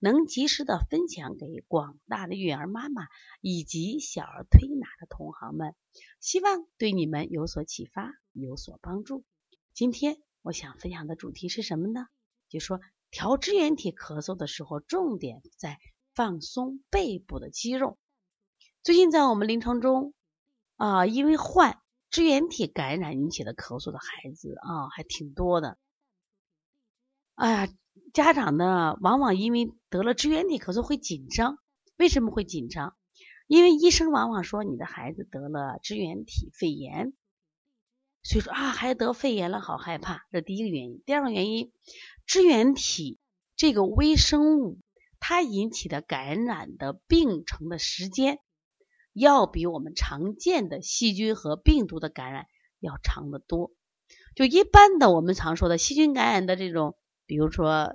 能及时的分享给广大的育儿妈妈以及小儿推拿的同行们，希望对你们有所启发，有所帮助。今天我想分享的主题是什么呢？就说调支原体咳嗽的时候，重点在放松背部的肌肉。最近在我们临床中啊，因为患支原体感染引起的咳嗽的孩子啊，还挺多的。哎呀。家长呢，往往因为得了支原体咳嗽会紧张。为什么会紧张？因为医生往往说你的孩子得了支原体肺炎，所以说啊，孩子得肺炎了，好害怕。这第一个原因。第二个原因，支原体这个微生物它引起的感染的病程的时间，要比我们常见的细菌和病毒的感染要长得多。就一般的我们常说的细菌感染的这种。比如说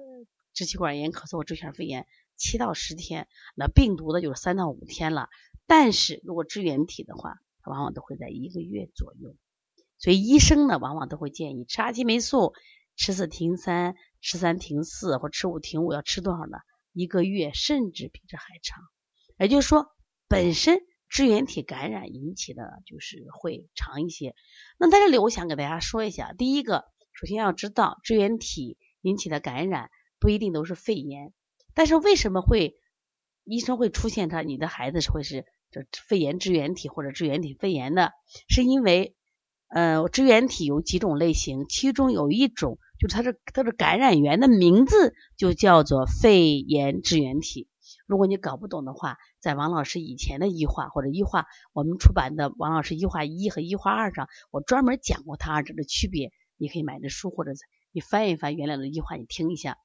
支气管炎、咳嗽、支气管肺炎，七到十天，那病毒的就是三到五天了。但是如果支原体的话，它往往都会在一个月左右。所以医生呢，往往都会建议吃阿奇霉素，吃四停三，吃三停四，或吃五停五，要吃多少呢？一个月，甚至比这还长。也就是说，本身支原体感染引起的就是会长一些。那在这里，我想给大家说一下，第一个，首先要知道支原体。引起的感染不一定都是肺炎，但是为什么会医生会出现他你的孩子会是这肺炎支原体或者支原体肺炎呢？是因为呃支原体有几种类型，其中有一种就是它是它的感染源的名字就叫做肺炎支原体。如果你搞不懂的话，在王老师以前的医话或者医话我们出版的王老师医话一和医话二上，我专门讲过它二者的区别，你可以买这书或者。你翻一翻原来的一句话，你听一下，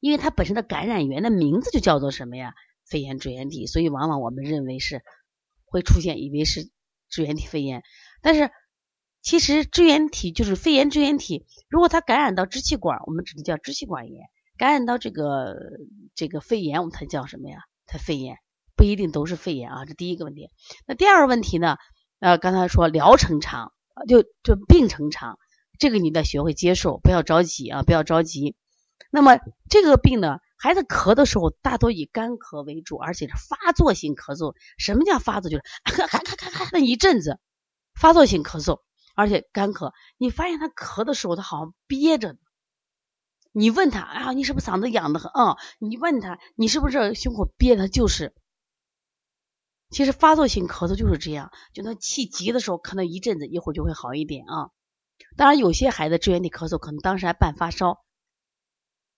因为它本身的感染源的名字就叫做什么呀？肺炎支原体，所以往往我们认为是会出现，以为是支原体肺炎，但是其实支原体就是肺炎支原体。如果它感染到支气管，我们只能叫支气管炎；感染到这个这个肺炎，我们才叫什么呀？它肺炎不一定都是肺炎啊，这第一个问题。那第二个问题呢？呃，刚才说疗程长，就就病程长。这个你得学会接受，不要着急啊，不要着急。那么这个病呢，孩子咳的时候大多以干咳为主，而且是发作性咳嗽。什么叫发作？就是 咳咳咳咳咳那一阵子，发作性咳嗽，而且干咳。你发现他咳的时候，他好像憋着。你问他，啊，你是不是嗓子痒的很？啊，你问他，你是不是胸口憋的？就是。其实发作性咳嗽就是这样，就那气急的时候，可能一阵子，一会儿就会好一点啊。当然，有些孩子支原体咳嗽可能当时还伴发烧，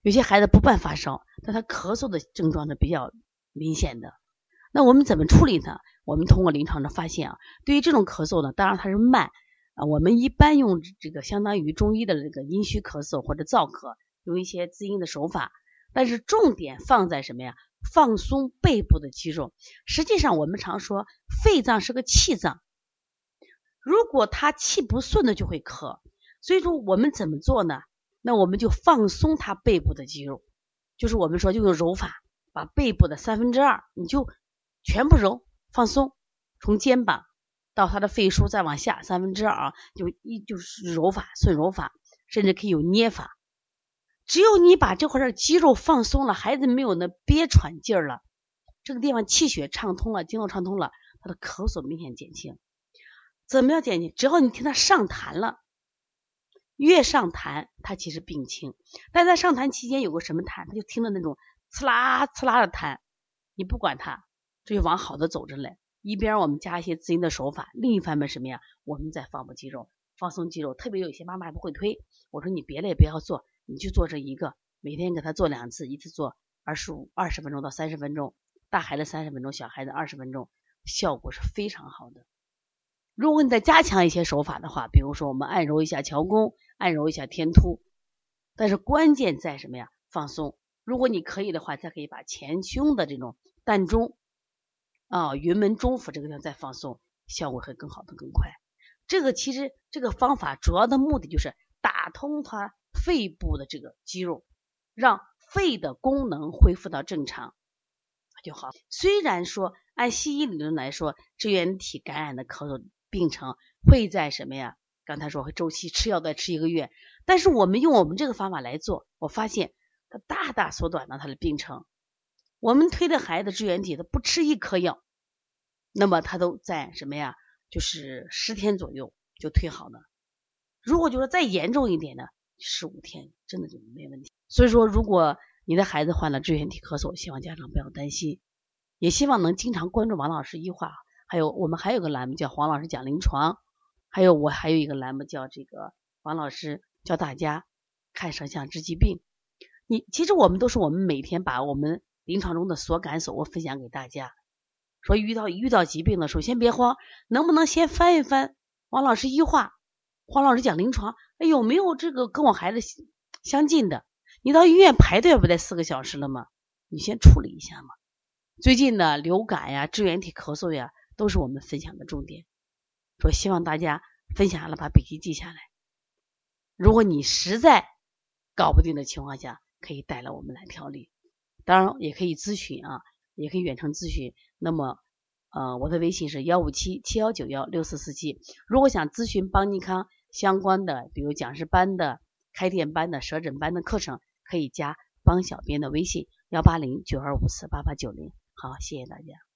有些孩子不伴发烧，但他咳嗽的症状是比较明显的。那我们怎么处理呢？我们通过临床的发现啊，对于这种咳嗽呢，当然它是慢啊，我们一般用这个相当于中医的这个阴虚咳嗽或者燥咳，用一些滋阴的手法，但是重点放在什么呀？放松背部的肌肉。实际上，我们常说肺脏是个气脏。如果他气不顺的就会咳，所以说我们怎么做呢？那我们就放松他背部的肌肉，就是我们说就用揉法，把背部的三分之二你就全部揉放松，从肩膀到他的肺腧再往下三分之二啊，就一就是揉法顺揉法，甚至可以有捏法。只有你把这块的肌肉放松了，孩子没有那憋喘劲儿了，这个地方气血畅通了，经络畅通了，他的咳嗽明显减轻。怎么样减轻？只要你听他上痰了，越上痰，他其实病轻。但在上痰期间有个什么痰，他就听到那种刺啦刺啦的痰，你不管他，这就往好的走着嘞。一边我们加一些滋阴的手法，另一方面什么呀？我们在放松肌肉，放松肌肉。特别有些妈妈还不会推，我说你别的也不要做，你就做这一个，每天给他做两次，一次做二十五二十分钟到三十分钟，大孩子三十分钟，小孩子二十分钟，效果是非常好的。如果你再加强一些手法的话，比如说我们按揉一下桥弓，按揉一下天突，但是关键在什么呀？放松。如果你可以的话，再可以把前胸的这种膻中啊，云门中府这个地方再放松，效果会更好的更快。这个其实这个方法主要的目的就是打通它肺部的这个肌肉，让肺的功能恢复到正常就好。虽然说按西医理论来说，支原体感染的咳嗽病程会在什么呀？刚才说会周期吃药再吃一个月，但是我们用我们这个方法来做，我发现它大大缩短了它的病程。我们推的孩子支原体，他不吃一颗药，那么他都在什么呀？就是十天左右就退好了。如果就说再严重一点呢，十五天真的就没问题。所以说，如果你的孩子患了支原体咳嗽，希望家长不要担心，也希望能经常关注王老师医话。还有我们还有个栏目叫黄老师讲临床，还有我还有一个栏目叫这个王老师教大家看舌象治疾病。你其实我们都是我们每天把我们。临床中的所感所悟分享给大家，说遇到遇到疾病了，首先别慌，能不能先翻一翻王老师医话，黄老师讲临床，哎，有没有这个跟我孩子相近的？你到医院排队不得四个小时了吗？你先处理一下嘛。最近的流感呀、支原体咳嗽呀，都是我们分享的重点。说希望大家分享了把笔记记下来。如果你实在搞不定的情况下，可以带来我们来调理。当然也可以咨询啊，也可以远程咨询。那么，呃，我的微信是幺五七七幺九幺六四四七。如果想咨询邦尼康相关的，比如讲师班的、开店班的、舌诊班的课程，可以加帮小编的微信幺八零九二五四八八九零。好，谢谢大家。